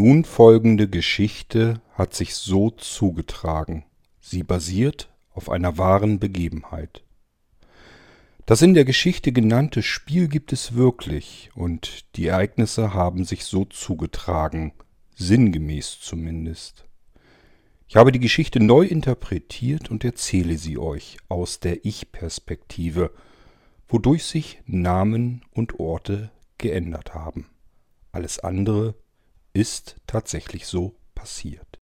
nun folgende Geschichte hat sich so zugetragen. Sie basiert auf einer wahren Begebenheit. Das in der Geschichte genannte Spiel gibt es wirklich und die Ereignisse haben sich so zugetragen, sinngemäß zumindest. Ich habe die Geschichte neu interpretiert und erzähle sie euch aus der Ich-Perspektive, wodurch sich Namen und Orte geändert haben. Alles andere ist tatsächlich so passiert.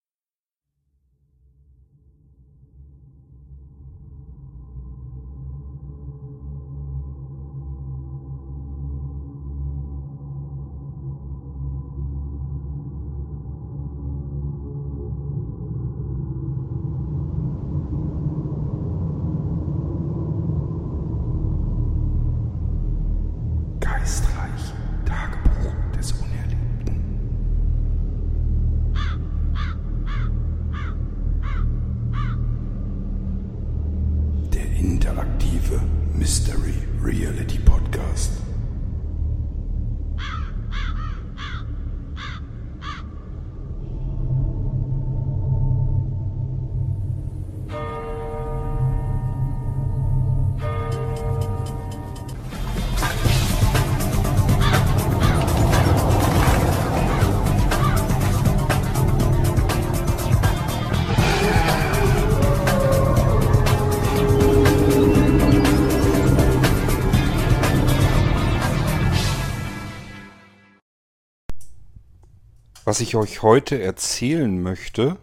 Was ich euch heute erzählen möchte,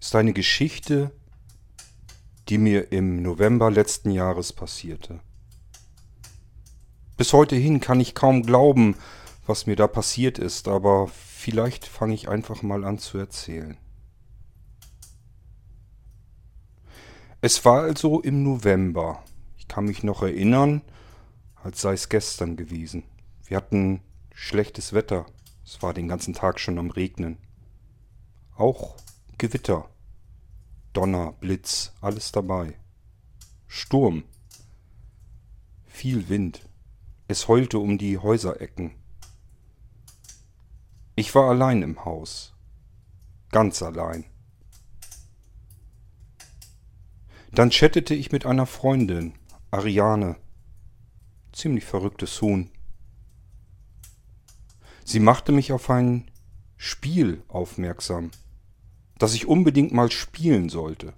ist eine Geschichte, die mir im November letzten Jahres passierte. Bis heute hin kann ich kaum glauben, was mir da passiert ist, aber vielleicht fange ich einfach mal an zu erzählen. Es war also im November. Ich kann mich noch erinnern, als sei es gestern gewesen. Wir hatten schlechtes Wetter. Es war den ganzen Tag schon am Regnen. Auch Gewitter. Donner, Blitz, alles dabei. Sturm. Viel Wind. Es heulte um die Häuserecken. Ich war allein im Haus. Ganz allein. Dann chattete ich mit einer Freundin, Ariane. Ziemlich verrücktes Huhn. Sie machte mich auf ein Spiel aufmerksam, das ich unbedingt mal spielen sollte.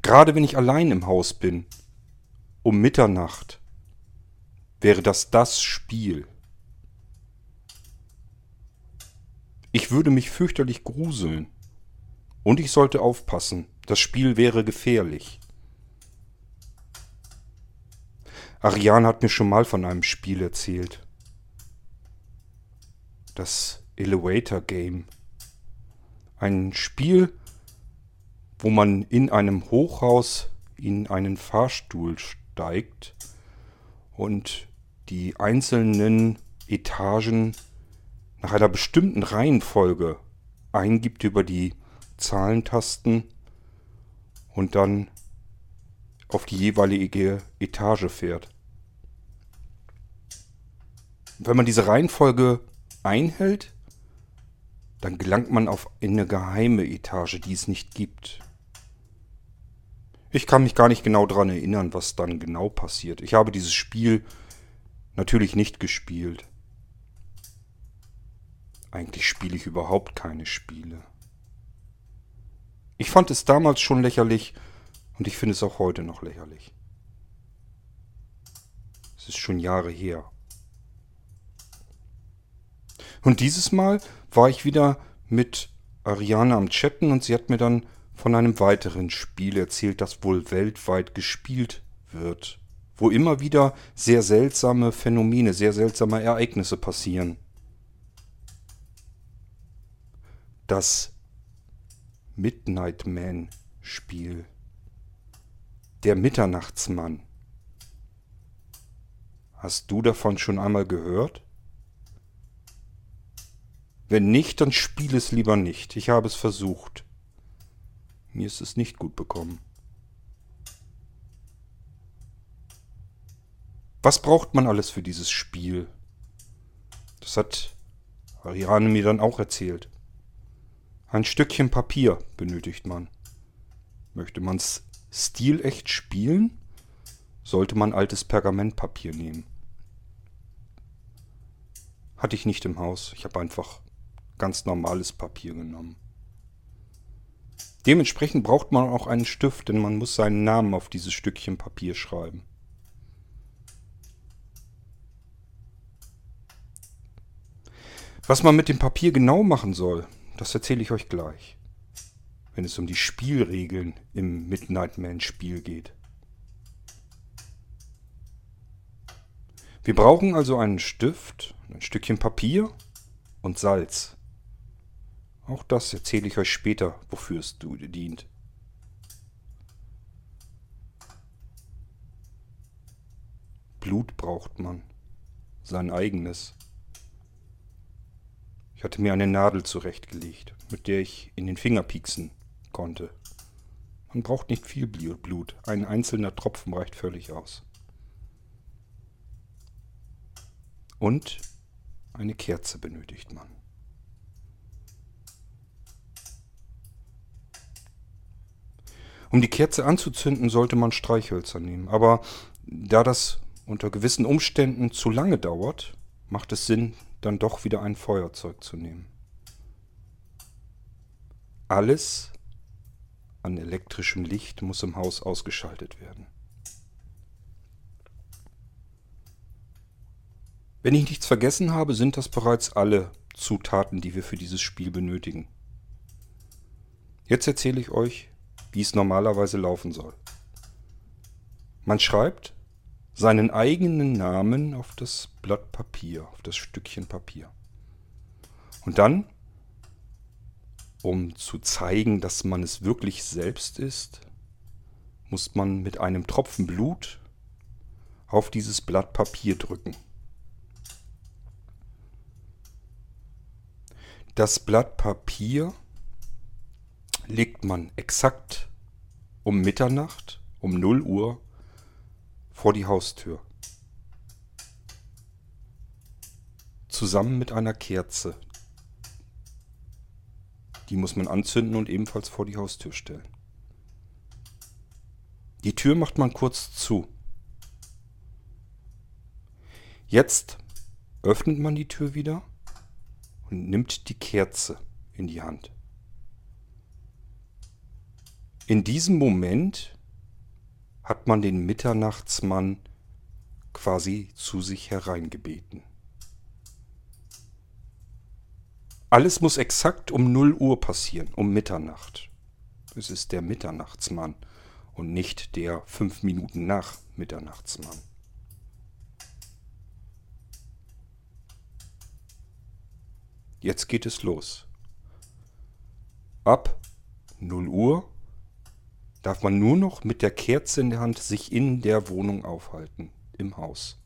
Gerade wenn ich allein im Haus bin, um Mitternacht, wäre das das Spiel. Ich würde mich fürchterlich gruseln. Und ich sollte aufpassen, das Spiel wäre gefährlich. Ariane hat mir schon mal von einem Spiel erzählt das Elevator Game. Ein Spiel, wo man in einem Hochhaus in einen Fahrstuhl steigt und die einzelnen Etagen nach einer bestimmten Reihenfolge eingibt über die Zahlentasten und dann auf die jeweilige Etage fährt. Wenn man diese Reihenfolge einhält, dann gelangt man auf eine geheime Etage, die es nicht gibt. Ich kann mich gar nicht genau daran erinnern, was dann genau passiert. Ich habe dieses Spiel natürlich nicht gespielt. Eigentlich spiele ich überhaupt keine Spiele. Ich fand es damals schon lächerlich und ich finde es auch heute noch lächerlich. Es ist schon Jahre her. Und dieses Mal war ich wieder mit Ariane am Chatten und sie hat mir dann von einem weiteren Spiel erzählt, das wohl weltweit gespielt wird, wo immer wieder sehr seltsame Phänomene, sehr seltsame Ereignisse passieren. Das Midnight Man Spiel. Der Mitternachtsmann. Hast du davon schon einmal gehört? Wenn nicht, dann spiel es lieber nicht. Ich habe es versucht. Mir ist es nicht gut bekommen. Was braucht man alles für dieses Spiel? Das hat Ariane mir dann auch erzählt. Ein Stückchen Papier benötigt man. Möchte man's stilecht spielen, sollte man altes Pergamentpapier nehmen. Hatte ich nicht im Haus. Ich habe einfach ganz normales Papier genommen. Dementsprechend braucht man auch einen Stift, denn man muss seinen Namen auf dieses Stückchen Papier schreiben. Was man mit dem Papier genau machen soll, das erzähle ich euch gleich, wenn es um die Spielregeln im Midnight Man Spiel geht. Wir brauchen also einen Stift, ein Stückchen Papier und Salz. Auch das erzähle ich euch später, wofür es dient. Blut braucht man. Sein eigenes. Ich hatte mir eine Nadel zurechtgelegt, mit der ich in den Finger pieksen konnte. Man braucht nicht viel Blut. Ein einzelner Tropfen reicht völlig aus. Und eine Kerze benötigt man. Um die Kerze anzuzünden, sollte man Streichhölzer nehmen. Aber da das unter gewissen Umständen zu lange dauert, macht es Sinn, dann doch wieder ein Feuerzeug zu nehmen. Alles an elektrischem Licht muss im Haus ausgeschaltet werden. Wenn ich nichts vergessen habe, sind das bereits alle Zutaten, die wir für dieses Spiel benötigen. Jetzt erzähle ich euch, wie es normalerweise laufen soll. Man schreibt seinen eigenen Namen auf das Blatt Papier, auf das Stückchen Papier. Und dann, um zu zeigen, dass man es wirklich selbst ist, muss man mit einem Tropfen Blut auf dieses Blatt Papier drücken. Das Blatt Papier legt man exakt um Mitternacht, um 0 Uhr, vor die Haustür. Zusammen mit einer Kerze. Die muss man anzünden und ebenfalls vor die Haustür stellen. Die Tür macht man kurz zu. Jetzt öffnet man die Tür wieder und nimmt die Kerze in die Hand. In diesem Moment hat man den Mitternachtsmann quasi zu sich hereingebeten. Alles muss exakt um 0 Uhr passieren, um Mitternacht. Es ist der Mitternachtsmann und nicht der fünf Minuten nach Mitternachtsmann. Jetzt geht es los. Ab 0 Uhr darf man nur noch mit der Kerze in der Hand sich in der Wohnung aufhalten, im Haus.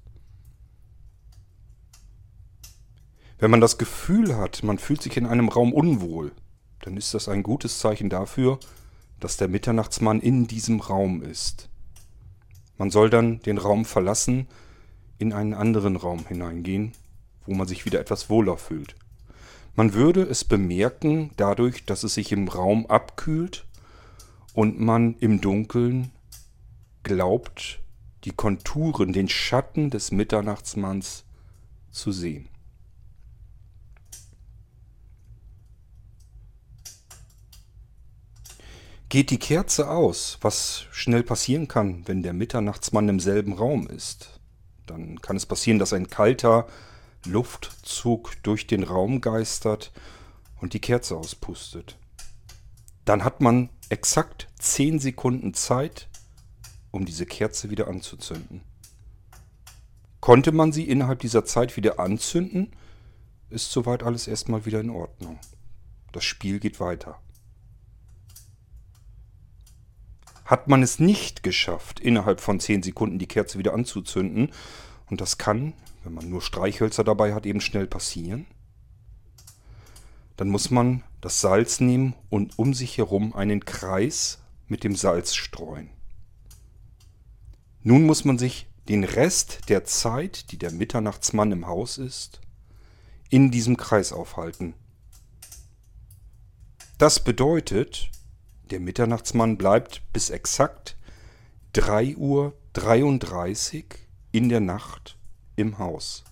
Wenn man das Gefühl hat, man fühlt sich in einem Raum unwohl, dann ist das ein gutes Zeichen dafür, dass der Mitternachtsmann in diesem Raum ist. Man soll dann den Raum verlassen, in einen anderen Raum hineingehen, wo man sich wieder etwas wohler fühlt. Man würde es bemerken dadurch, dass es sich im Raum abkühlt und man im Dunkeln glaubt, die Konturen, den Schatten des Mitternachtsmanns zu sehen. Geht die Kerze aus, was schnell passieren kann, wenn der Mitternachtsmann im selben Raum ist, dann kann es passieren, dass ein kalter Luftzug durch den Raum geistert und die Kerze auspustet. Dann hat man exakt 10 Sekunden Zeit, um diese Kerze wieder anzuzünden. Konnte man sie innerhalb dieser Zeit wieder anzünden, ist soweit alles erstmal wieder in Ordnung. Das Spiel geht weiter. Hat man es nicht geschafft, innerhalb von 10 Sekunden die Kerze wieder anzuzünden, und das kann, wenn man nur Streichhölzer dabei hat, eben schnell passieren, dann muss man das Salz nehmen und um sich herum einen Kreis mit dem Salz streuen. Nun muss man sich den Rest der Zeit, die der Mitternachtsmann im Haus ist, in diesem Kreis aufhalten. Das bedeutet, der Mitternachtsmann bleibt bis exakt 3 Uhr 33 in der Nacht im Haus.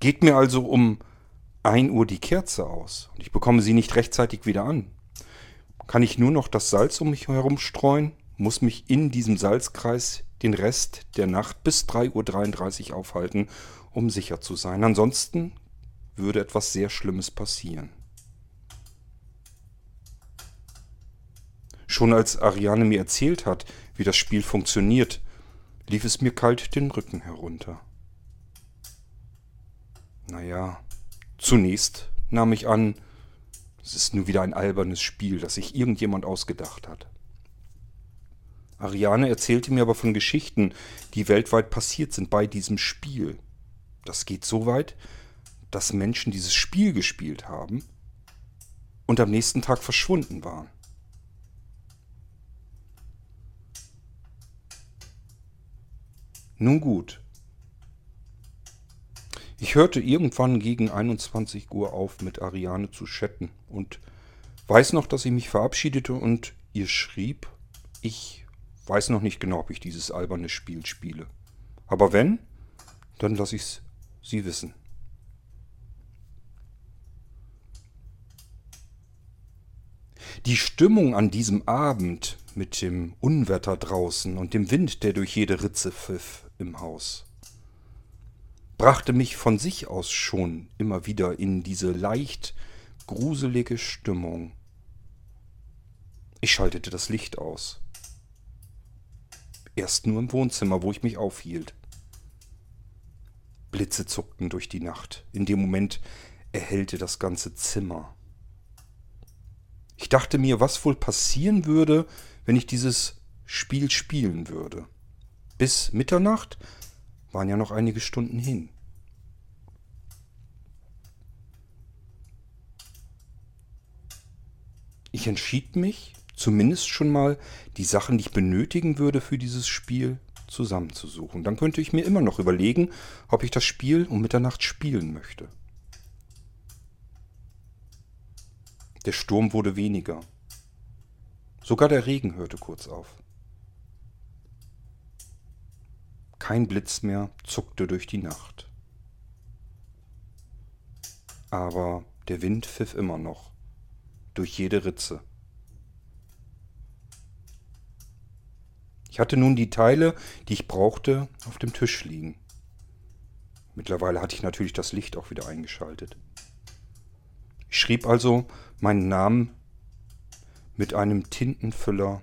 Geht mir also um 1 Uhr die Kerze aus und ich bekomme sie nicht rechtzeitig wieder an, kann ich nur noch das Salz um mich herum streuen, muss mich in diesem Salzkreis den Rest der Nacht bis 3.33 Uhr aufhalten, um sicher zu sein. Ansonsten würde etwas sehr Schlimmes passieren. Schon als Ariane mir erzählt hat, wie das Spiel funktioniert, lief es mir kalt den Rücken herunter. Naja, zunächst nahm ich an, es ist nur wieder ein albernes Spiel, das sich irgendjemand ausgedacht hat. Ariane erzählte mir aber von Geschichten, die weltweit passiert sind bei diesem Spiel. Das geht so weit, dass Menschen dieses Spiel gespielt haben und am nächsten Tag verschwunden waren. Nun gut. Ich hörte irgendwann gegen 21 Uhr auf, mit Ariane zu chatten und weiß noch, dass ich mich verabschiedete und ihr schrieb, ich weiß noch nicht genau, ob ich dieses alberne Spiel spiele. Aber wenn, dann lasse ich es sie wissen. Die Stimmung an diesem Abend mit dem Unwetter draußen und dem Wind, der durch jede Ritze pfiff, im Haus. Brachte mich von sich aus schon immer wieder in diese leicht gruselige Stimmung. Ich schaltete das Licht aus. Erst nur im Wohnzimmer, wo ich mich aufhielt. Blitze zuckten durch die Nacht. In dem Moment erhellte das ganze Zimmer. Ich dachte mir, was wohl passieren würde, wenn ich dieses Spiel spielen würde. Bis Mitternacht waren ja noch einige Stunden hin. Ich entschied mich, zumindest schon mal die Sachen, die ich benötigen würde für dieses Spiel, zusammenzusuchen. Dann könnte ich mir immer noch überlegen, ob ich das Spiel um Mitternacht spielen möchte. Der Sturm wurde weniger. Sogar der Regen hörte kurz auf. Kein Blitz mehr zuckte durch die Nacht. Aber der Wind pfiff immer noch, durch jede Ritze. Ich hatte nun die Teile, die ich brauchte, auf dem Tisch liegen. Mittlerweile hatte ich natürlich das Licht auch wieder eingeschaltet. Ich schrieb also meinen Namen mit einem Tintenfüller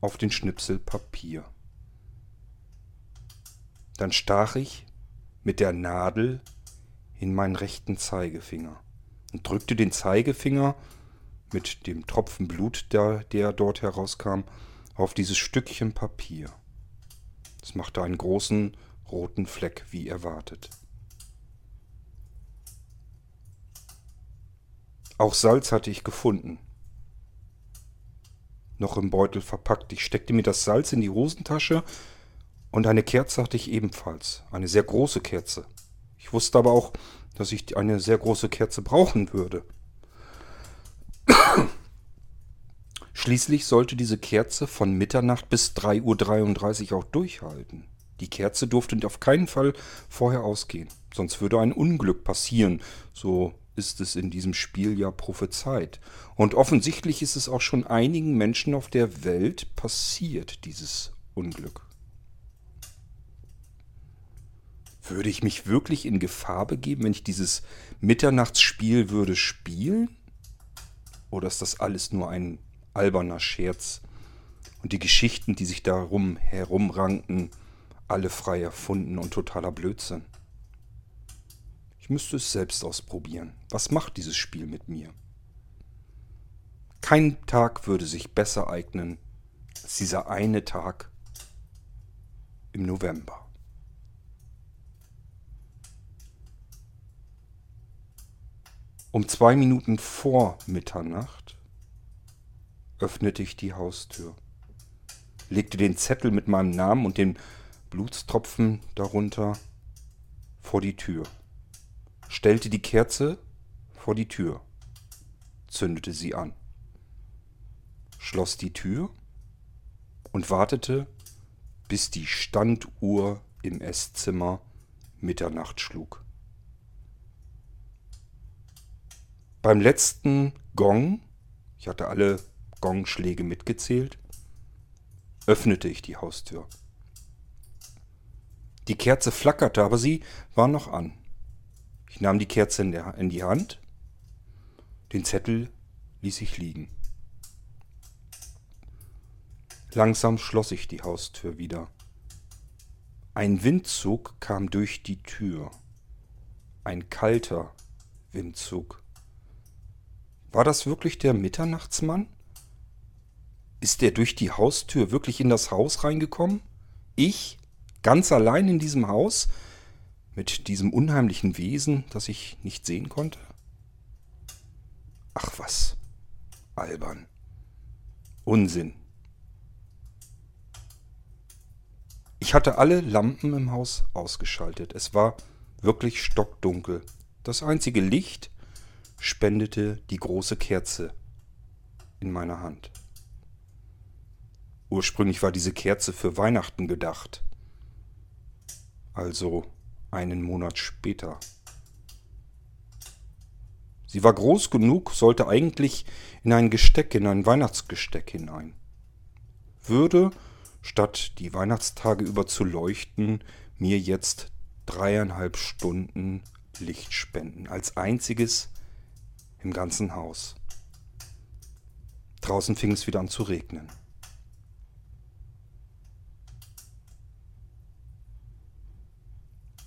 auf den Schnipsel Papier. Dann stach ich mit der Nadel in meinen rechten Zeigefinger und drückte den Zeigefinger mit dem Tropfen Blut, der, der dort herauskam, auf dieses Stückchen Papier. Es machte einen großen roten Fleck, wie erwartet. Auch Salz hatte ich gefunden. Noch im Beutel verpackt. Ich steckte mir das Salz in die Hosentasche und eine Kerze hatte ich ebenfalls, eine sehr große Kerze. Ich wusste aber auch, dass ich eine sehr große Kerze brauchen würde. Schließlich sollte diese Kerze von Mitternacht bis 3.33 Uhr auch durchhalten. Die Kerze durfte auf keinen Fall vorher ausgehen, sonst würde ein Unglück passieren, so ist es in diesem Spiel ja prophezeit. Und offensichtlich ist es auch schon einigen Menschen auf der Welt passiert, dieses Unglück. Würde ich mich wirklich in Gefahr begeben, wenn ich dieses Mitternachtsspiel würde spielen? Oder ist das alles nur ein alberner Scherz? Und die Geschichten, die sich darum herumranken, alle frei erfunden und totaler Blödsinn? Ich müsste es selbst ausprobieren. Was macht dieses Spiel mit mir? Kein Tag würde sich besser eignen als dieser eine Tag im November. Um zwei Minuten vor Mitternacht öffnete ich die Haustür, legte den Zettel mit meinem Namen und den Blutstropfen darunter vor die Tür, stellte die Kerze vor die Tür zündete sie an, schloss die Tür und wartete, bis die Standuhr im Esszimmer Mitternacht schlug. Beim letzten Gong, ich hatte alle Gongschläge mitgezählt, öffnete ich die Haustür. Die Kerze flackerte, aber sie war noch an. Ich nahm die Kerze in, der, in die Hand, den Zettel ließ ich liegen. Langsam schloss ich die Haustür wieder. Ein Windzug kam durch die Tür. Ein kalter Windzug. War das wirklich der Mitternachtsmann? Ist er durch die Haustür wirklich in das Haus reingekommen? Ich? Ganz allein in diesem Haus? Mit diesem unheimlichen Wesen, das ich nicht sehen konnte? Ach was. Albern. Unsinn. Ich hatte alle Lampen im Haus ausgeschaltet. Es war wirklich stockdunkel. Das einzige Licht spendete die große Kerze in meiner Hand. Ursprünglich war diese Kerze für Weihnachten gedacht. Also einen Monat später. Sie war groß genug, sollte eigentlich in ein Gesteck, in ein Weihnachtsgesteck hinein. Würde, statt die Weihnachtstage über zu leuchten, mir jetzt dreieinhalb Stunden Licht spenden, als einziges im ganzen Haus. Draußen fing es wieder an zu regnen.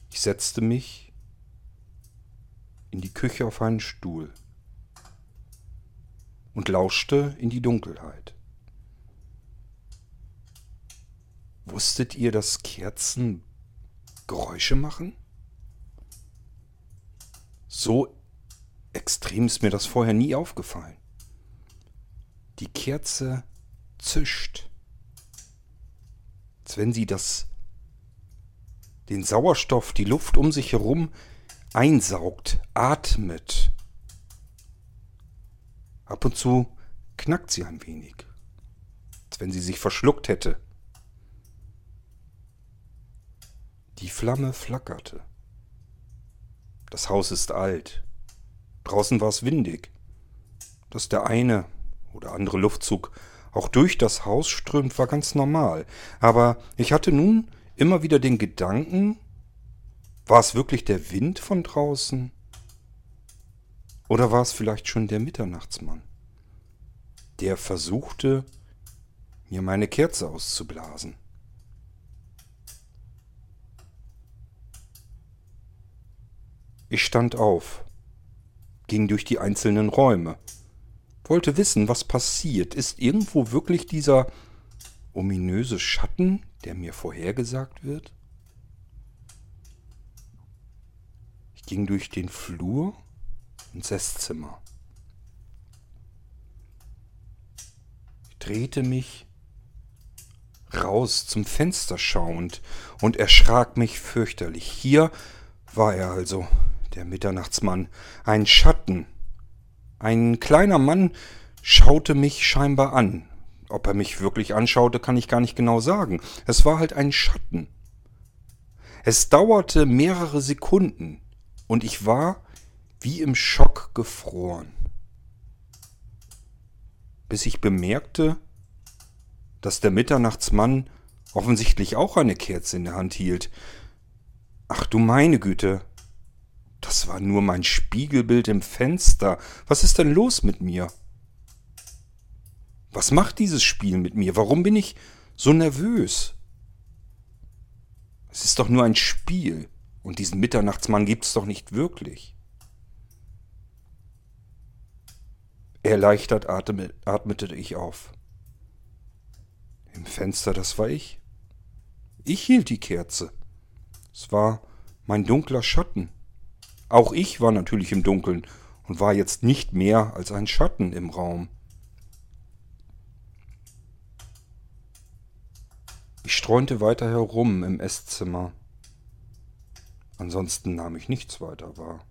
Ich setzte mich in die Küche auf einen Stuhl und lauschte in die Dunkelheit. Wusstet ihr, dass Kerzen Geräusche machen? So extrem ist mir das vorher nie aufgefallen. Die Kerze zischt, als wenn sie das, den Sauerstoff, die Luft um sich herum einsaugt, atmet. Ab und zu knackt sie ein wenig, als wenn sie sich verschluckt hätte. Die Flamme flackerte. Das Haus ist alt. Draußen war es windig. Dass der eine oder andere Luftzug auch durch das Haus strömt, war ganz normal. Aber ich hatte nun immer wieder den Gedanken, war es wirklich der Wind von draußen? Oder war es vielleicht schon der Mitternachtsmann, der versuchte, mir meine Kerze auszublasen? Ich stand auf ging durch die einzelnen Räume. Wollte wissen, was passiert. Ist irgendwo wirklich dieser ominöse Schatten, der mir vorhergesagt wird? Ich ging durch den Flur ins Esszimmer. Ich drehte mich raus zum Fenster schauend und erschrak mich fürchterlich. Hier war er also, der Mitternachtsmann, ein Schatten. Ein kleiner Mann schaute mich scheinbar an. Ob er mich wirklich anschaute, kann ich gar nicht genau sagen. Es war halt ein Schatten. Es dauerte mehrere Sekunden und ich war wie im Schock gefroren. Bis ich bemerkte, dass der Mitternachtsmann offensichtlich auch eine Kerze in der Hand hielt. Ach du meine Güte, das war nur mein Spiegelbild im Fenster. Was ist denn los mit mir? Was macht dieses Spiel mit mir? Warum bin ich so nervös? Es ist doch nur ein Spiel. Und diesen Mitternachtsmann gibt es doch nicht wirklich. Erleichtert atmete ich auf. Im Fenster, das war ich. Ich hielt die Kerze. Es war mein dunkler Schatten. Auch ich war natürlich im Dunkeln und war jetzt nicht mehr als ein Schatten im Raum. Ich streunte weiter herum im Esszimmer. Ansonsten nahm ich nichts weiter wahr.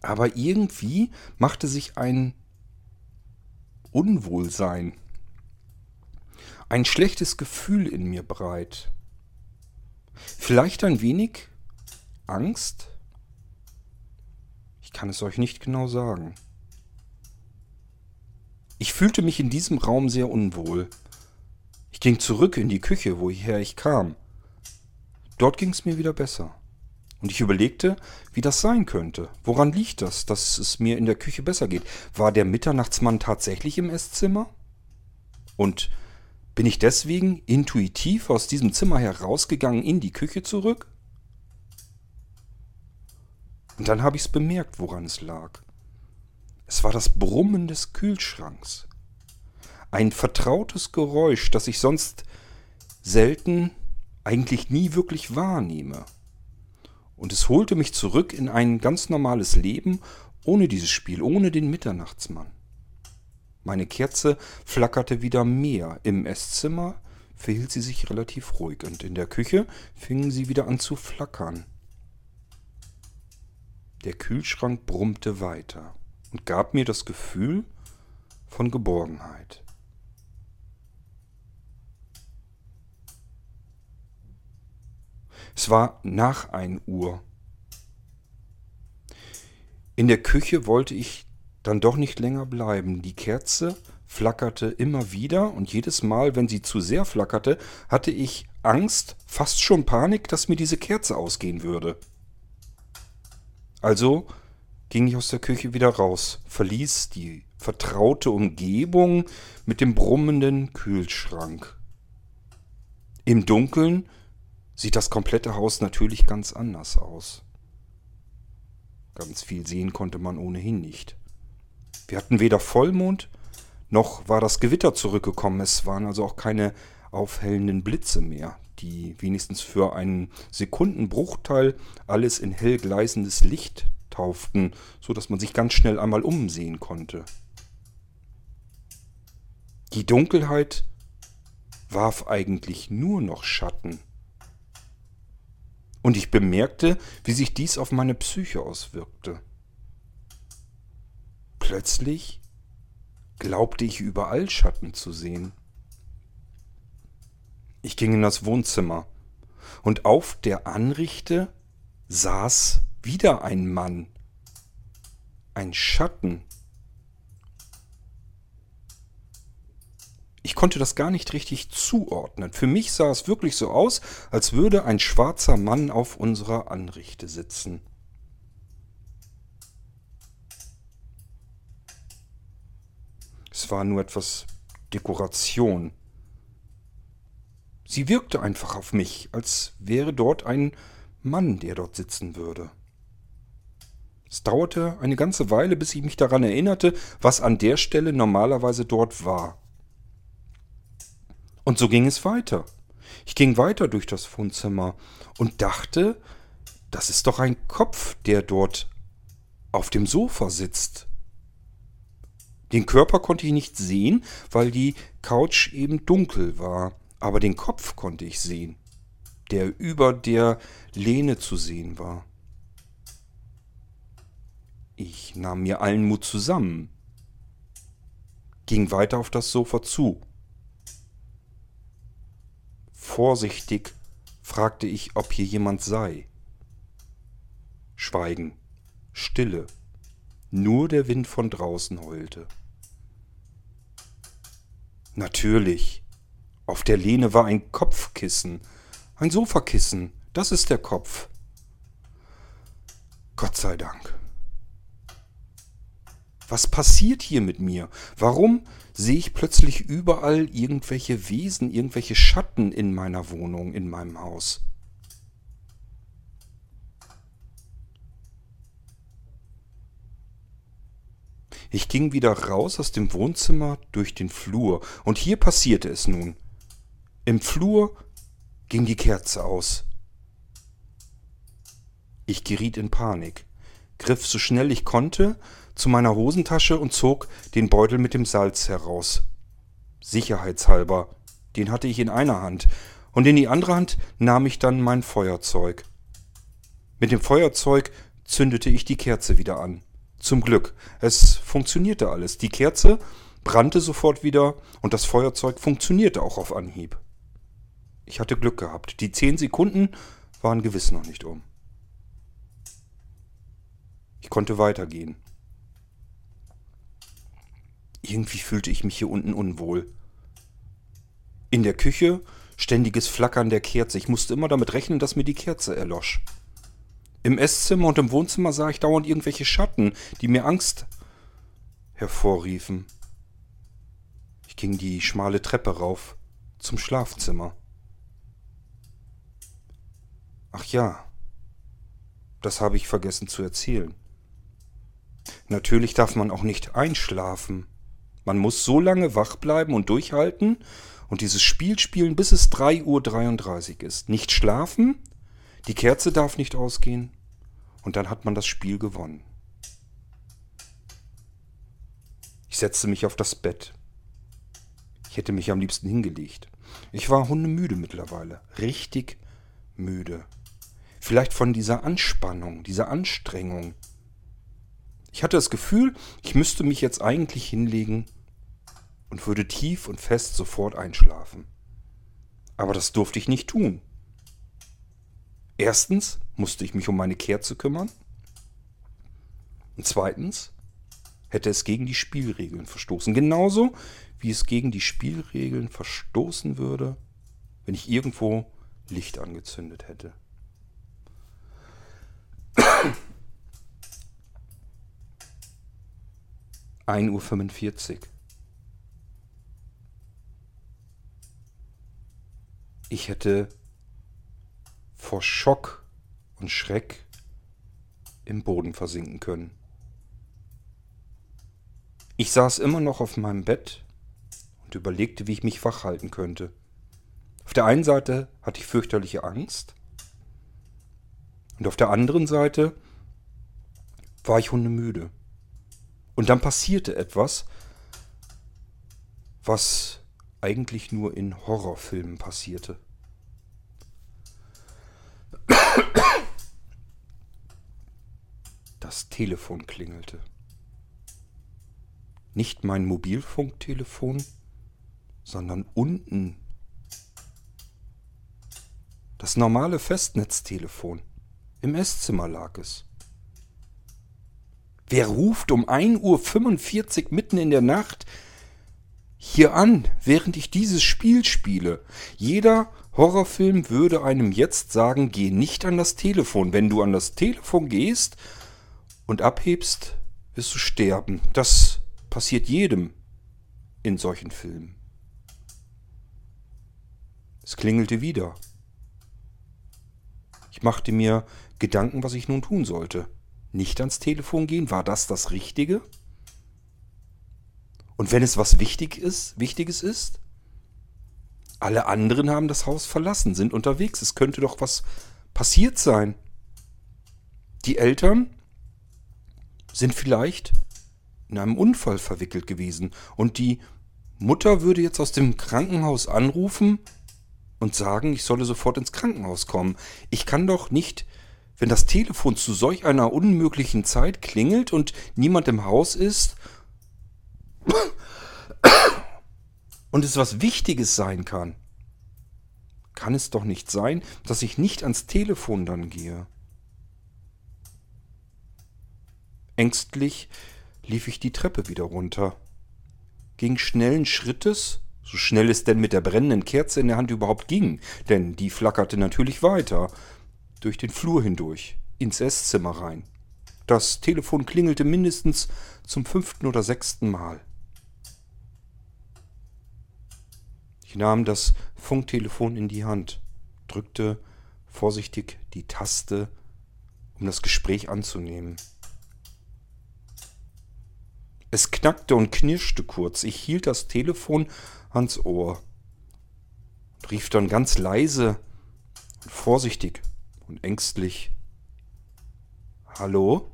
Aber irgendwie machte sich ein Unwohlsein, ein schlechtes Gefühl in mir breit. Vielleicht ein wenig Angst? Ich kann es euch nicht genau sagen. Ich fühlte mich in diesem Raum sehr unwohl. Ich ging zurück in die Küche, woher ich kam. Dort ging es mir wieder besser. Und ich überlegte, wie das sein könnte. Woran liegt das, dass es mir in der Küche besser geht? War der Mitternachtsmann tatsächlich im Esszimmer? Und bin ich deswegen intuitiv aus diesem Zimmer herausgegangen in die Küche zurück? Und dann habe ich es bemerkt, woran es lag. Es war das Brummen des Kühlschranks. Ein vertrautes Geräusch, das ich sonst selten, eigentlich nie wirklich wahrnehme. Und es holte mich zurück in ein ganz normales Leben ohne dieses Spiel, ohne den Mitternachtsmann. Meine Kerze flackerte wieder mehr. Im Esszimmer verhielt sie sich relativ ruhig und in der Küche fingen sie wieder an zu flackern. Der Kühlschrank brummte weiter und gab mir das Gefühl von Geborgenheit. Es war nach ein Uhr. In der Küche wollte ich dann doch nicht länger bleiben. Die Kerze flackerte immer wieder und jedes Mal, wenn sie zu sehr flackerte, hatte ich Angst, fast schon Panik, dass mir diese Kerze ausgehen würde. Also ging ich aus der Küche wieder raus, verließ die vertraute Umgebung mit dem brummenden Kühlschrank. Im Dunkeln sieht das komplette Haus natürlich ganz anders aus. Ganz viel sehen konnte man ohnehin nicht. Wir hatten weder Vollmond, noch war das Gewitter zurückgekommen. Es waren also auch keine aufhellenden Blitze mehr, die wenigstens für einen Sekundenbruchteil alles in hell gleißendes Licht tauften, so dass man sich ganz schnell einmal umsehen konnte. Die Dunkelheit warf eigentlich nur noch Schatten. Und ich bemerkte, wie sich dies auf meine Psyche auswirkte. Plötzlich glaubte ich überall Schatten zu sehen. Ich ging in das Wohnzimmer, und auf der Anrichte saß wieder ein Mann. Ein Schatten. Ich konnte das gar nicht richtig zuordnen. Für mich sah es wirklich so aus, als würde ein schwarzer Mann auf unserer Anrichte sitzen. Es war nur etwas Dekoration. Sie wirkte einfach auf mich, als wäre dort ein Mann, der dort sitzen würde. Es dauerte eine ganze Weile, bis ich mich daran erinnerte, was an der Stelle normalerweise dort war. Und so ging es weiter. Ich ging weiter durch das Wohnzimmer und dachte, das ist doch ein Kopf, der dort auf dem Sofa sitzt. Den Körper konnte ich nicht sehen, weil die Couch eben dunkel war, aber den Kopf konnte ich sehen, der über der Lehne zu sehen war. Ich nahm mir allen Mut zusammen, ging weiter auf das Sofa zu. Vorsichtig fragte ich, ob hier jemand sei. Schweigen, Stille, nur der Wind von draußen heulte. Natürlich, auf der Lehne war ein Kopfkissen, ein Sofakissen, das ist der Kopf. Gott sei Dank. Was passiert hier mit mir? Warum sehe ich plötzlich überall irgendwelche Wesen, irgendwelche Schatten in meiner Wohnung, in meinem Haus? Ich ging wieder raus aus dem Wohnzimmer durch den Flur, und hier passierte es nun. Im Flur ging die Kerze aus. Ich geriet in Panik, griff so schnell ich konnte zu meiner Hosentasche und zog den Beutel mit dem Salz heraus. Sicherheitshalber, den hatte ich in einer Hand, und in die andere Hand nahm ich dann mein Feuerzeug. Mit dem Feuerzeug zündete ich die Kerze wieder an, Zum Glück. Es funktionierte alles. Die Kerze brannte sofort wieder und das Feuerzeug funktionierte auch auf Anhieb. Ich hatte Glück gehabt. Die zehn Sekunden waren gewiss noch nicht um. Ich konnte weitergehen. Irgendwie fühlte ich mich hier unten unwohl. In der Küche ständiges Flackern der Kerze. Ich musste immer damit rechnen, dass mir die Kerze erlosch. Im Esszimmer und im Wohnzimmer sah ich dauernd irgendwelche Schatten, die mir Angst hervorriefen. Ich ging die schmale Treppe rauf zum Schlafzimmer. Ach ja, das habe ich vergessen zu erzählen. Natürlich darf man auch nicht einschlafen. Man muss so lange wach bleiben und durchhalten und dieses Spiel spielen, bis es 3.33 Uhr ist. Nicht schlafen, die Kerze darf nicht ausgehen und dann hat man das Spiel gewonnen. Ich setzte mich auf das Bett. Ich hätte mich am liebsten hingelegt. Ich war hundemüde mittlerweile. Richtig müde. Vielleicht von dieser Anspannung, dieser Anstrengung. Ich hatte das Gefühl, ich müsste mich jetzt eigentlich hinlegen und würde tief und fest sofort einschlafen. Aber das durfte ich nicht tun. Erstens musste ich mich um meine Kerze kümmern. Und zweitens hätte es gegen die Spielregeln verstoßen. Genauso wie es gegen die Spielregeln verstoßen würde, wenn ich irgendwo Licht angezündet hätte. 1.45 Uhr. Ich hätte vor Schock und Schreck im Boden versinken können. Ich saß immer noch auf meinem Bett und überlegte, wie ich mich wach halten könnte. Auf der einen Seite hatte ich fürchterliche Angst und auf der anderen Seite war ich hundemüde. Und dann passierte etwas, was eigentlich nur in Horrorfilmen passierte. Das Telefon klingelte. Nicht mein Mobilfunktelefon, sondern unten. Das normale Festnetztelefon. Im Esszimmer lag es. Wer ruft um 1.45 Uhr mitten in der Nacht hier an, während ich dieses Spiel spiele? Jeder Horrorfilm würde einem jetzt sagen, geh nicht an das Telefon. Wenn du an das Telefon gehst und abhebst, wirst du sterben. Das passiert jedem in solchen Filmen. Es klingelte wieder. Ich machte mir Gedanken, was ich nun tun sollte. Nicht ans Telefon gehen, war das das Richtige? Und wenn es was wichtig ist, Wichtiges ist? Alle anderen haben das Haus verlassen, sind unterwegs. Es könnte doch was passiert sein. Die Eltern sind vielleicht in einem Unfall verwickelt gewesen und die Mutter würde jetzt aus dem Krankenhaus anrufen und sagen, ich solle sofort ins Krankenhaus kommen. Ich kann doch nicht, wenn das Telefon zu solch einer unmöglichen Zeit klingelt und niemand im Haus ist und es was Wichtiges sein kann, kann es doch nicht sein, dass ich nicht ans Telefon dann gehe. Ängstlich lief ich die Treppe wieder runter, ging schnellen Schrittes so schnell es denn mit der brennenden Kerze in der Hand überhaupt ging, denn die flackerte natürlich weiter, durch den Flur hindurch, ins Esszimmer rein. Das Telefon klingelte mindestens zum fünften oder sechsten Mal. Ich nahm das Funktelefon in die Hand, drückte vorsichtig die Taste, um das Gespräch anzunehmen. Es knackte und knirschte kurz. Ich hielt das Telefon ans Ohr und rief dann ganz leise und vorsichtig und ängstlich Hallo?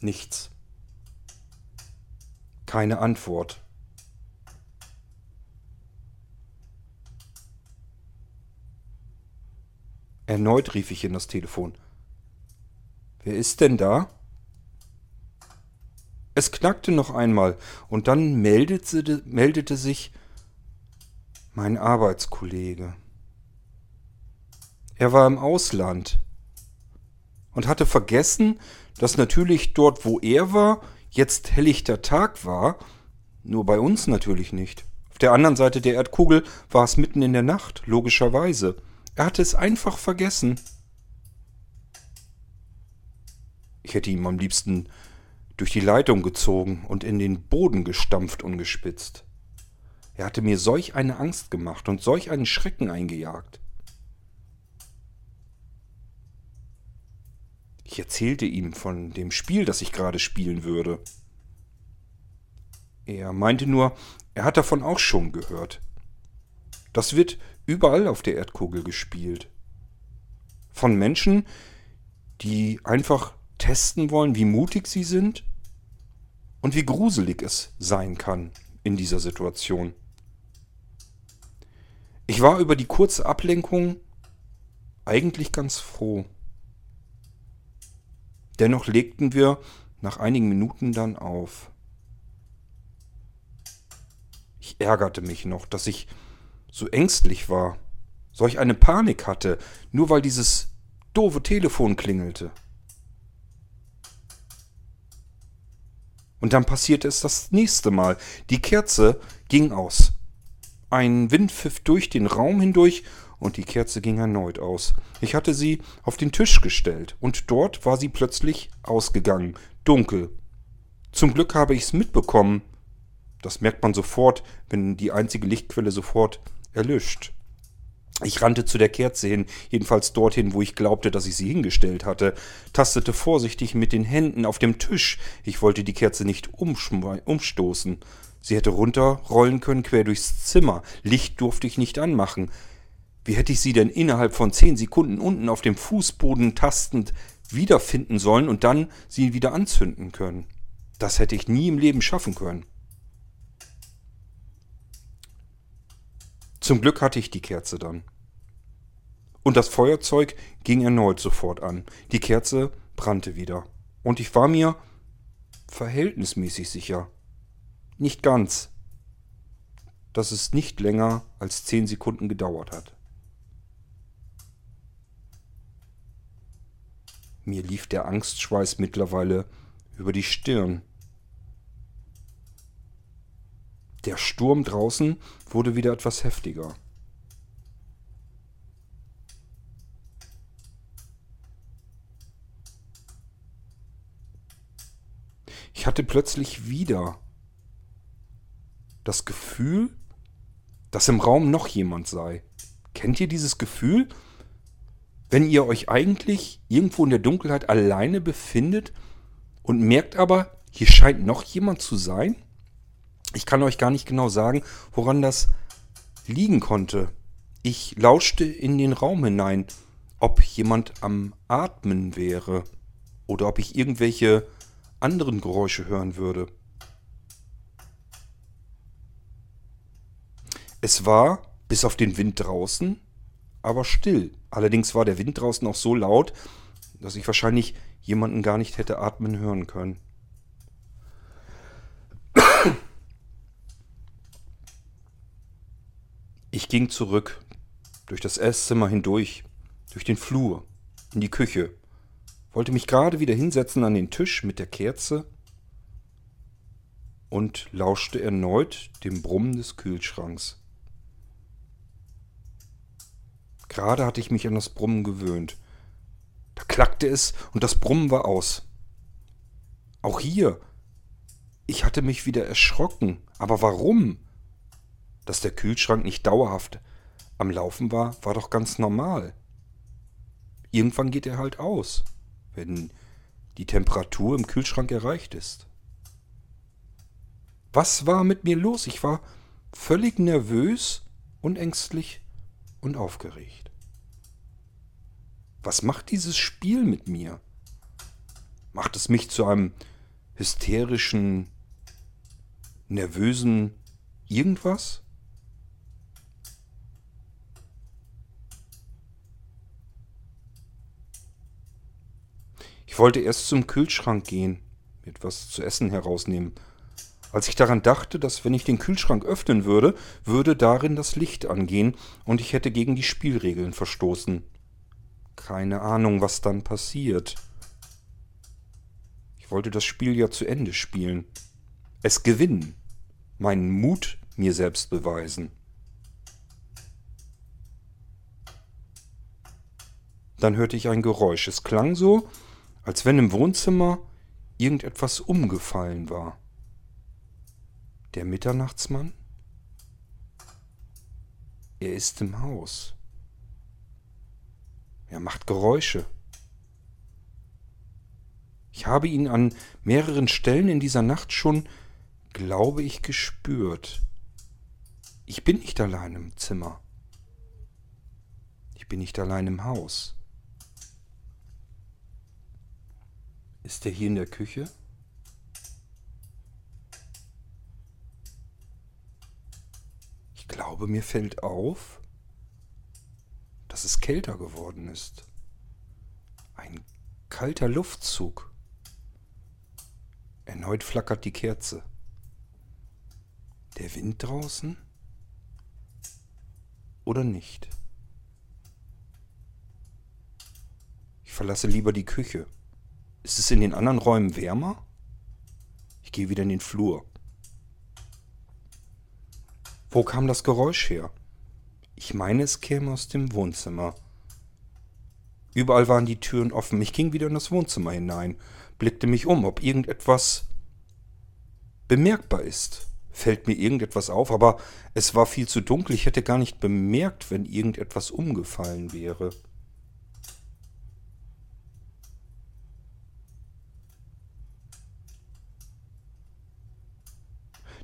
Nichts. Keine Antwort. Erneut rief ich in das Telefon. Wer ist denn da? Es knackte noch einmal und dann meldete, meldete sich mein Arbeitskollege. Er war im Ausland und hatte vergessen, dass natürlich dort, wo er war, jetzt helllichter Tag war, nur bei uns natürlich nicht. Auf der anderen Seite der Erdkugel war es mitten in der Nacht, logischerweise. Er hatte es einfach vergessen. Ich hätte ihm am liebsten durch die Leitung gezogen und in den Boden gestampft und gespitzt. Er hatte mir solch eine Angst gemacht und solch einen Schrecken eingejagt. Erzählte ihm von dem Spiel, das ich gerade spielen würde. Er meinte nur, er hat davon auch schon gehört. Das wird überall auf der Erdkugel gespielt. Von Menschen, die einfach testen wollen, wie mutig sie sind und wie gruselig es sein kann in dieser Situation. Ich war über die kurze Ablenkung eigentlich ganz froh. Dennoch legten wir nach einigen Minuten dann auf. Ich ärgerte mich noch, dass ich so ängstlich war, solch eine Panik hatte, nur weil dieses doofe Telefon klingelte. Und dann passierte es das nächste Mal. Die Kerze ging aus. Ein Wind pfiff durch den Raum hindurch und die Kerze ging erneut aus. Ich hatte sie auf den Tisch gestellt und dort war sie plötzlich ausgegangen, dunkel. Zum Glück habe ich es mitbekommen. Das merkt man sofort, wenn die einzige Lichtquelle sofort erlischt. Ich rannte zu der Kerze hin, jedenfalls dorthin, wo ich glaubte, dass ich sie hingestellt hatte, tastete vorsichtig mit den Händen auf dem Tisch. Ich wollte die Kerze nicht umstoßen. Sie hätte runterrollen können quer durchs Zimmer. Licht durfte ich nicht anmachen. Wie hätte ich sie denn innerhalb von zehn Sekunden unten auf dem Fußboden tastend wiederfinden sollen und dann sie wieder anzünden können? Das hätte ich nie im Leben schaffen können. Zum Glück hatte ich die Kerze dann. Und das Feuerzeug ging erneut sofort an. Die Kerze brannte wieder. Und ich war mir verhältnismäßig sicher. Nicht ganz. Dass es nicht länger als zehn Sekunden gedauert hat. Mir lief der Angstschweiß mittlerweile über die Stirn. Der Sturm draußen wurde wieder etwas heftiger. Ich hatte plötzlich wieder das Gefühl, dass im Raum noch jemand sei. Kennt ihr dieses Gefühl? Wenn ihr euch eigentlich irgendwo in der Dunkelheit alleine befindet und merkt aber, hier scheint noch jemand zu sein? Ich kann euch gar nicht genau sagen, woran das liegen konnte. Ich lauschte in den Raum hinein, ob jemand am Atmen wäre oder ob ich irgendwelche anderen Geräusche hören würde. Es war, bis auf den Wind draußen, aber still. Allerdings war der Wind draußen auch so laut, dass ich wahrscheinlich jemanden gar nicht hätte atmen hören können. Ich ging zurück, durch das Esszimmer hindurch, durch den Flur, in die Küche, wollte mich gerade wieder hinsetzen an den Tisch mit der Kerze und lauschte erneut dem Brummen des Kühlschranks. Gerade hatte ich mich an das Brummen gewöhnt. Da klackte es und das Brummen war aus. Auch hier. Ich hatte mich wieder erschrocken. Aber warum? Dass der Kühlschrank nicht dauerhaft am Laufen war, war doch ganz normal. Irgendwann geht er halt aus, wenn die Temperatur im Kühlschrank erreicht ist. Was war mit mir los? Ich war völlig nervös und ängstlich und aufgeregt. Was macht dieses Spiel mit mir? Macht es mich zu einem hysterischen, nervösen irgendwas? wollte erst zum Kühlschrank gehen, etwas zu essen herausnehmen. Als ich daran dachte, dass wenn ich den Kühlschrank öffnen würde, würde darin das Licht angehen und ich hätte gegen die Spielregeln verstoßen. Keine Ahnung, was dann passiert. Ich wollte das Spiel ja zu Ende spielen. Es gewinnen. Meinen Mut mir selbst beweisen. Dann hörte ich ein Geräusch. Es klang so, als wenn im Wohnzimmer irgendetwas umgefallen war. Der Mitternachtsmann? Er ist im Haus. Er macht Geräusche. Ich habe ihn an mehreren Stellen in dieser Nacht schon, glaube ich, gespürt. Ich bin nicht allein im Zimmer. Ich bin nicht allein im Haus. Ist er hier in der Küche? Glaube, mir fällt auf, dass es kälter geworden ist. Ein kalter Luftzug. Erneut flackert die Kerze. Der Wind draußen? Oder nicht? Ich verlasse lieber die Küche. Ist es in den anderen Räumen wärmer? Ich gehe wieder in den Flur. Wo kam das Geräusch her? Ich meine, es käme aus dem Wohnzimmer. Überall waren die Türen offen. Ich ging wieder in das Wohnzimmer hinein, blickte mich um, ob irgendetwas bemerkbar ist. Fällt mir irgendetwas auf, aber es war viel zu dunkel. Ich hätte gar nicht bemerkt, wenn irgendetwas umgefallen wäre.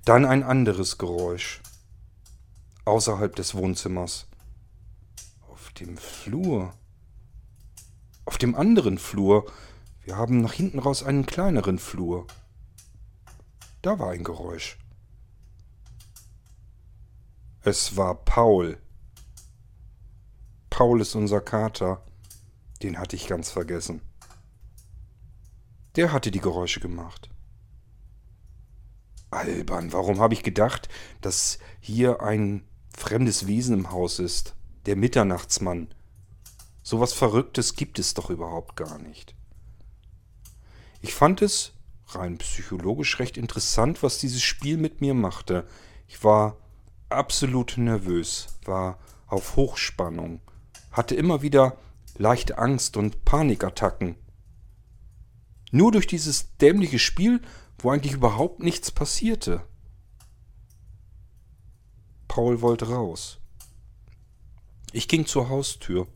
Dann ein anderes Geräusch. Außerhalb des Wohnzimmers. Auf dem Flur. Auf dem anderen Flur. Wir haben nach hinten raus einen kleineren Flur. Da war ein Geräusch. Es war Paul. Paul ist unser Kater. Den hatte ich ganz vergessen. Der hatte die Geräusche gemacht albern. Warum habe ich gedacht, dass hier ein fremdes Wesen im Haus ist? Der Mitternachtsmann. So was Verrücktes gibt es doch überhaupt gar nicht. Ich fand es rein psychologisch recht interessant, was dieses Spiel mit mir machte. Ich war absolut nervös, war auf Hochspannung, hatte immer wieder leichte Angst und Panikattacken. Nur durch dieses dämliche Spiel wo eigentlich überhaupt nichts passierte. Paul wollte raus. Ich ging zur Haustür,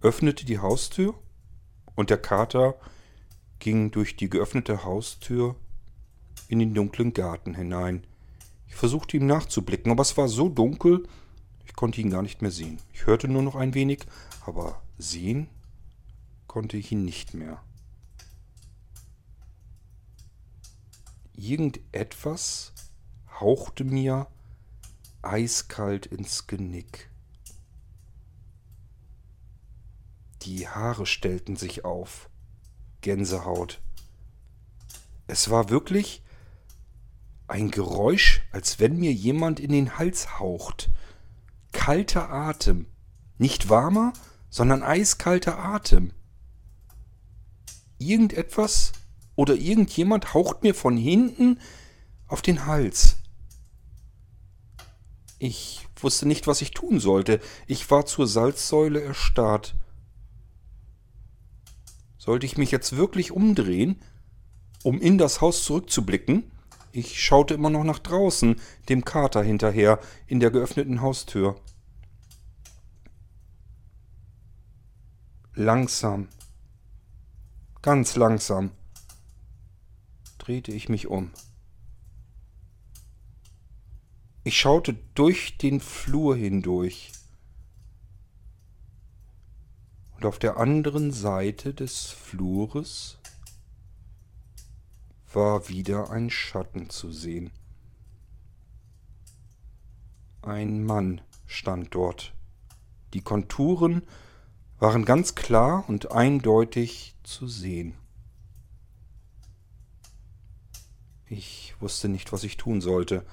öffnete die Haustür und der Kater ging durch die geöffnete Haustür in den dunklen Garten hinein. Ich versuchte ihm nachzublicken, aber es war so dunkel, ich konnte ihn gar nicht mehr sehen. Ich hörte nur noch ein wenig, aber sehen konnte ich ihn nicht mehr. Irgendetwas hauchte mir eiskalt ins Genick. Die Haare stellten sich auf. Gänsehaut. Es war wirklich ein Geräusch, als wenn mir jemand in den Hals haucht. Kalter Atem. Nicht warmer, sondern eiskalter Atem. Irgendetwas oder irgendjemand haucht mir von hinten auf den Hals. Ich wusste nicht, was ich tun sollte. Ich war zur Salzsäule erstarrt. Sollte ich mich jetzt wirklich umdrehen, um in das Haus zurückzublicken? Ich schaute immer noch nach draußen, dem Kater hinterher, in der geöffneten Haustür. Langsam, ganz langsam drehte ich mich um. Ich schaute durch den Flur hindurch. Und auf der anderen Seite des Flures war wieder ein Schatten zu sehen. Ein Mann stand dort. Die Konturen waren ganz klar und eindeutig zu sehen. Ich wusste nicht, was ich tun sollte.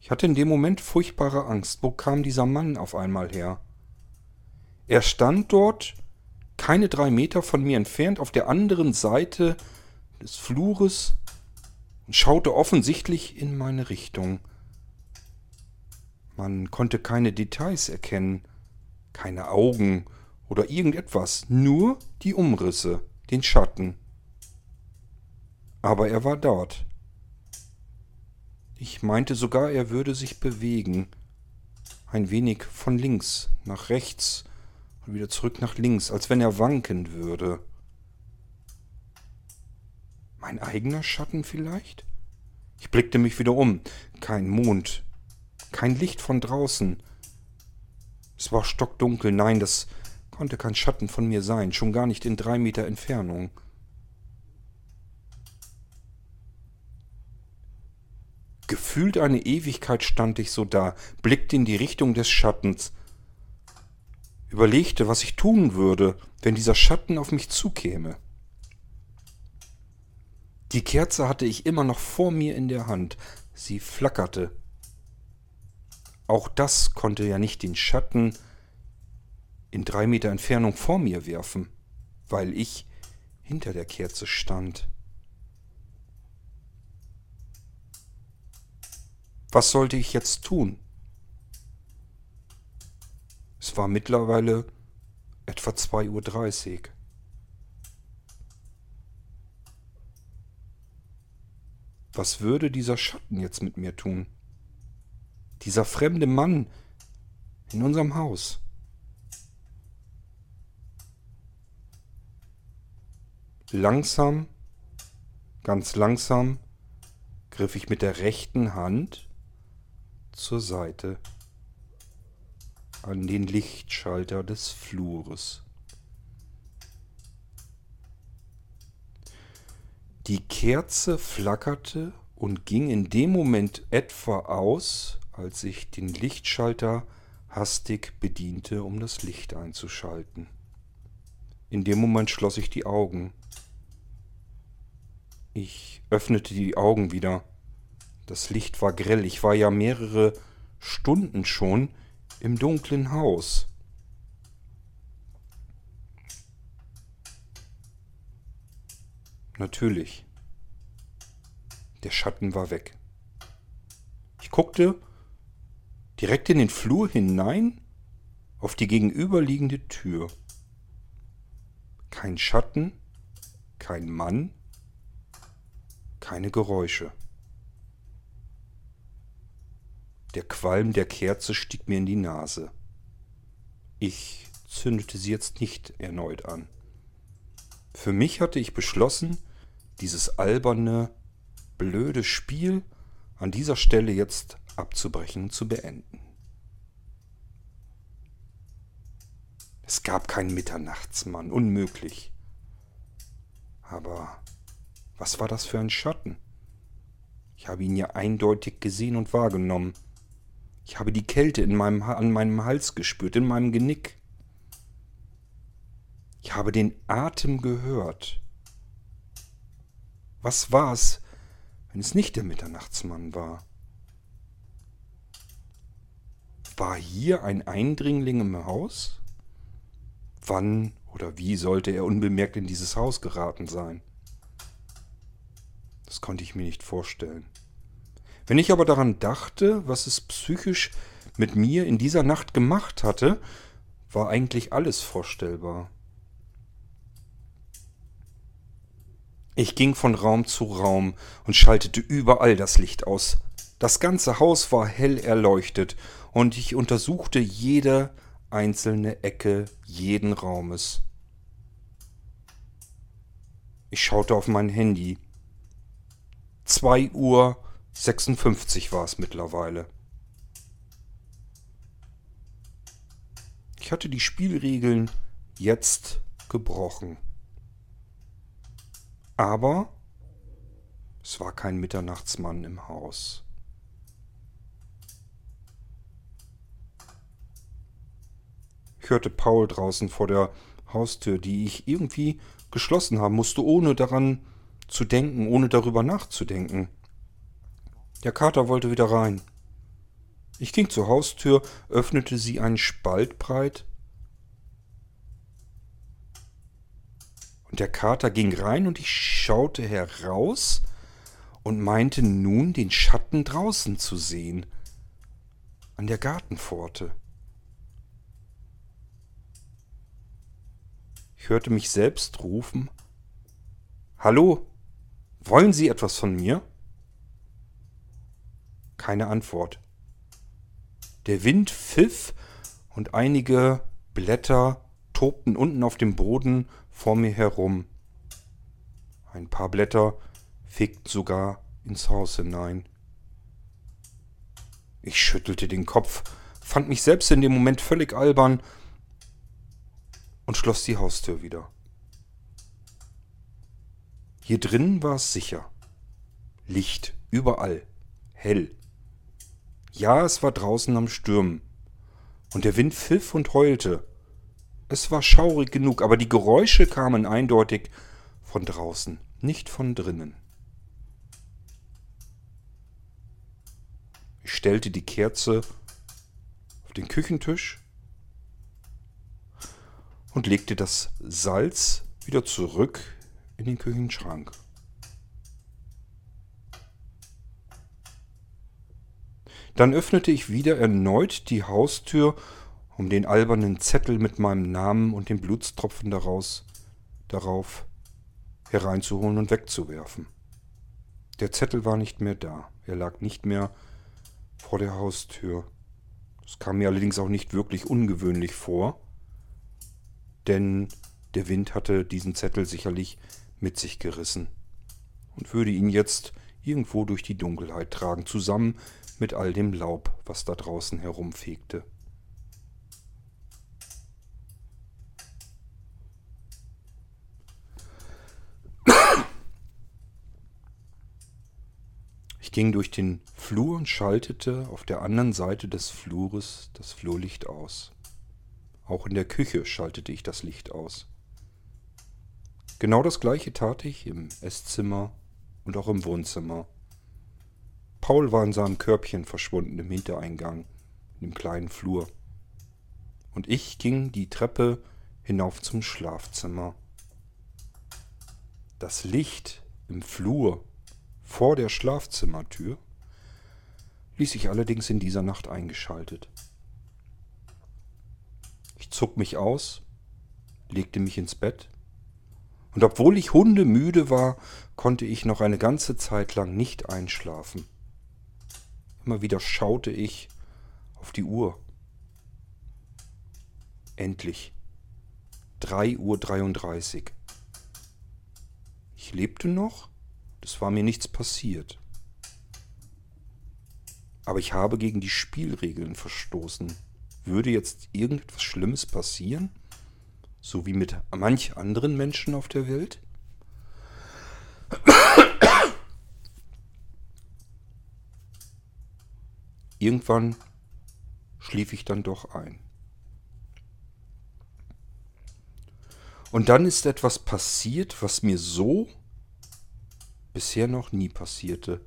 Ich hatte in dem Moment furchtbare Angst. Wo kam dieser Mann auf einmal her? Er stand dort, keine drei Meter von mir entfernt, auf der anderen Seite des Flures und schaute offensichtlich in meine Richtung. Man konnte keine Details erkennen, keine Augen oder irgendetwas, nur die Umrisse, den Schatten. Aber er war dort. Ich meinte sogar, er würde sich bewegen, ein wenig von links nach rechts und wieder zurück nach links, als wenn er wanken würde. Mein eigener Schatten vielleicht? Ich blickte mich wieder um. Kein Mond, kein Licht von draußen. Es war stockdunkel, nein, das konnte kein Schatten von mir sein, schon gar nicht in drei Meter Entfernung. Gefühlt eine Ewigkeit stand ich so da, blickte in die Richtung des Schattens, überlegte, was ich tun würde, wenn dieser Schatten auf mich zukäme. Die Kerze hatte ich immer noch vor mir in der Hand. Sie flackerte. Auch das konnte ja nicht den Schatten in drei Meter Entfernung vor mir werfen, weil ich hinter der Kerze stand. Was sollte ich jetzt tun? Es war mittlerweile etwa 2.30 Uhr. Was würde dieser Schatten jetzt mit mir tun? Dieser fremde Mann in unserem Haus. Langsam, ganz langsam, griff ich mit der rechten Hand zur Seite an den Lichtschalter des Flures. Die Kerze flackerte und ging in dem Moment etwa aus, als ich den Lichtschalter hastig bediente, um das Licht einzuschalten. In dem Moment schloss ich die Augen. Ich öffnete die Augen wieder. Das Licht war grell. Ich war ja mehrere Stunden schon im dunklen Haus. Natürlich. Der Schatten war weg. Ich guckte direkt in den Flur hinein auf die gegenüberliegende Tür. Kein Schatten, kein Mann, keine Geräusche. Der Qualm der Kerze stieg mir in die Nase. Ich zündete sie jetzt nicht erneut an. Für mich hatte ich beschlossen, dieses alberne, blöde Spiel an dieser Stelle jetzt abzubrechen und zu beenden. Es gab keinen Mitternachtsmann, unmöglich. Aber was war das für ein Schatten? Ich habe ihn ja eindeutig gesehen und wahrgenommen. Ich habe die Kälte in meinem, an meinem Hals gespürt, in meinem Genick. Ich habe den Atem gehört. Was war es, wenn es nicht der Mitternachtsmann war? War hier ein Eindringling im Haus? Wann oder wie sollte er unbemerkt in dieses Haus geraten sein? Das konnte ich mir nicht vorstellen. Wenn ich aber daran dachte, was es psychisch mit mir in dieser Nacht gemacht hatte, war eigentlich alles vorstellbar. Ich ging von Raum zu Raum und schaltete überall das Licht aus. Das ganze Haus war hell erleuchtet und ich untersuchte jede einzelne Ecke jeden Raumes. Ich schaute auf mein Handy. Zwei Uhr 56 war es mittlerweile. Ich hatte die Spielregeln jetzt gebrochen. Aber es war kein Mitternachtsmann im Haus. Ich hörte Paul draußen vor der Haustür, die ich irgendwie geschlossen haben musste, ohne daran zu denken, ohne darüber nachzudenken. Der Kater wollte wieder rein. Ich ging zur Haustür, öffnete sie einen Spalt breit, und der Kater ging rein und ich schaute heraus und meinte nun den Schatten draußen zu sehen, an der Gartenpforte. Ich hörte mich selbst rufen Hallo, wollen Sie etwas von mir? Keine Antwort. Der Wind pfiff und einige Blätter tobten unten auf dem Boden vor mir herum. Ein paar Blätter fegten sogar ins Haus hinein. Ich schüttelte den Kopf, fand mich selbst in dem Moment völlig albern und schloss die Haustür wieder. Hier drinnen war es sicher. Licht überall, hell. Ja, es war draußen am Stürmen. Und der Wind pfiff und heulte. Es war schaurig genug, aber die Geräusche kamen eindeutig von draußen, nicht von drinnen. Ich stellte die Kerze auf den Küchentisch und legte das Salz wieder zurück in den Küchenschrank. Dann öffnete ich wieder erneut die Haustür, um den albernen Zettel mit meinem Namen und den Blutstropfen daraus, darauf hereinzuholen und wegzuwerfen. Der Zettel war nicht mehr da. Er lag nicht mehr vor der Haustür. Das kam mir allerdings auch nicht wirklich ungewöhnlich vor denn der Wind hatte diesen Zettel sicherlich mit sich gerissen und würde ihn jetzt irgendwo durch die Dunkelheit tragen, zusammen mit all dem Laub, was da draußen herumfegte. Ich ging durch den Flur und schaltete auf der anderen Seite des Flures das Flurlicht aus. Auch in der Küche schaltete ich das Licht aus. Genau das gleiche tat ich im Esszimmer und auch im Wohnzimmer. Paul war in seinem Körbchen verschwunden im Hintereingang, in dem kleinen Flur. Und ich ging die Treppe hinauf zum Schlafzimmer. Das Licht im Flur vor der Schlafzimmertür ließ ich allerdings in dieser Nacht eingeschaltet. Ich zog mich aus, legte mich ins Bett, und obwohl ich hundemüde war, konnte ich noch eine ganze Zeit lang nicht einschlafen. Immer wieder schaute ich auf die Uhr. Endlich. 3.33 Uhr. Ich lebte noch, es war mir nichts passiert. Aber ich habe gegen die Spielregeln verstoßen würde jetzt irgendetwas Schlimmes passieren? So wie mit manch anderen Menschen auf der Welt? Irgendwann schlief ich dann doch ein. Und dann ist etwas passiert, was mir so bisher noch nie passierte.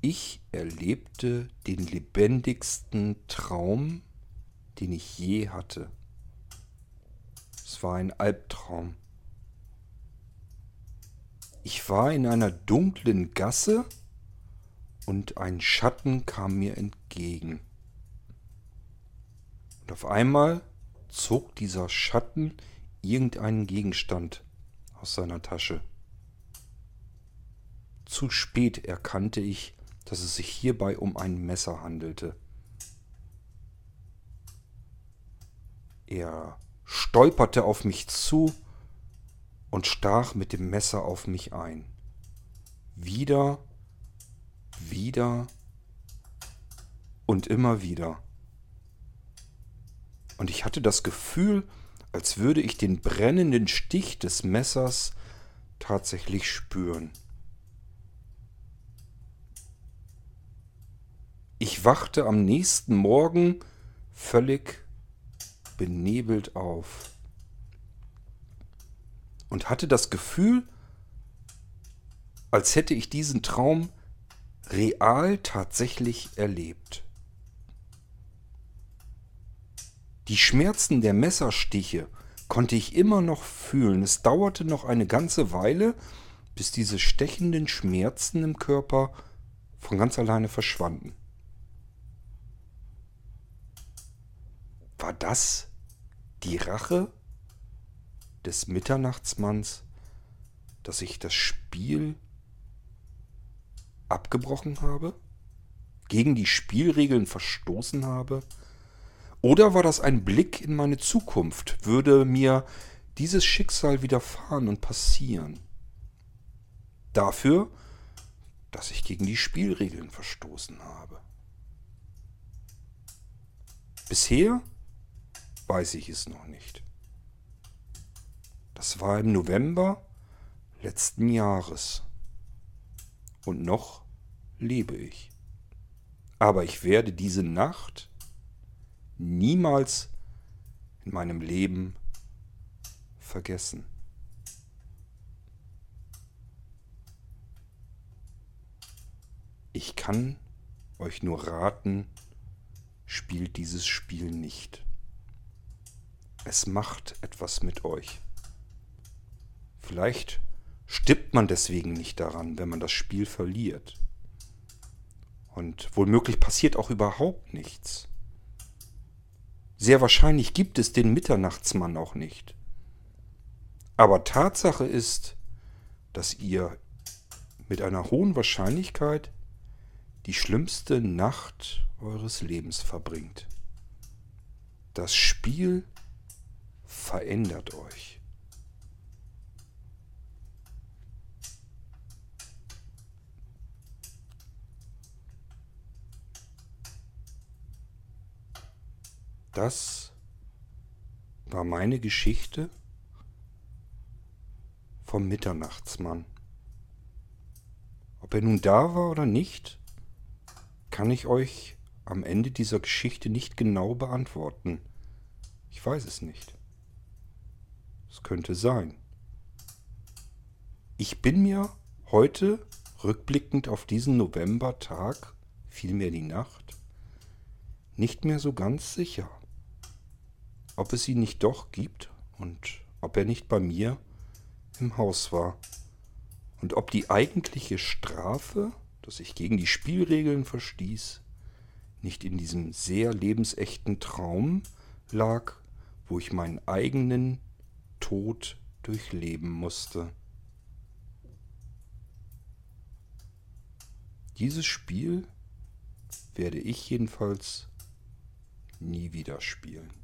Ich erlebte den lebendigsten Traum, den ich je hatte. Es war ein Albtraum. Ich war in einer dunklen Gasse und ein Schatten kam mir entgegen. Und auf einmal zog dieser Schatten irgendeinen Gegenstand aus seiner Tasche. Zu spät erkannte ich, dass es sich hierbei um ein Messer handelte. Er stolperte auf mich zu und stach mit dem Messer auf mich ein. Wieder, wieder und immer wieder. Und ich hatte das Gefühl, als würde ich den brennenden Stich des Messers tatsächlich spüren. Ich wachte am nächsten Morgen völlig benebelt auf und hatte das Gefühl, als hätte ich diesen Traum real tatsächlich erlebt. Die Schmerzen der Messerstiche konnte ich immer noch fühlen. Es dauerte noch eine ganze Weile, bis diese stechenden Schmerzen im Körper von ganz alleine verschwanden. War das die Rache des Mitternachtsmanns, dass ich das Spiel abgebrochen habe? Gegen die Spielregeln verstoßen habe? Oder war das ein Blick in meine Zukunft? Würde mir dieses Schicksal widerfahren und passieren? Dafür, dass ich gegen die Spielregeln verstoßen habe. Bisher weiß ich es noch nicht. Das war im November letzten Jahres. Und noch lebe ich. Aber ich werde diese Nacht niemals in meinem Leben vergessen. Ich kann euch nur raten, spielt dieses Spiel nicht. Es macht etwas mit euch. Vielleicht stirbt man deswegen nicht daran, wenn man das Spiel verliert. Und womöglich passiert auch überhaupt nichts. Sehr wahrscheinlich gibt es den Mitternachtsmann auch nicht. Aber Tatsache ist, dass ihr mit einer hohen Wahrscheinlichkeit die schlimmste Nacht eures Lebens verbringt. Das Spiel verändert euch. Das war meine Geschichte vom Mitternachtsmann. Ob er nun da war oder nicht, kann ich euch am Ende dieser Geschichte nicht genau beantworten. Ich weiß es nicht. Es könnte sein. Ich bin mir heute, rückblickend auf diesen Novembertag, vielmehr die Nacht, nicht mehr so ganz sicher ob es ihn nicht doch gibt und ob er nicht bei mir im Haus war und ob die eigentliche Strafe, dass ich gegen die Spielregeln verstieß, nicht in diesem sehr lebensechten Traum lag, wo ich meinen eigenen Tod durchleben musste. Dieses Spiel werde ich jedenfalls nie wieder spielen.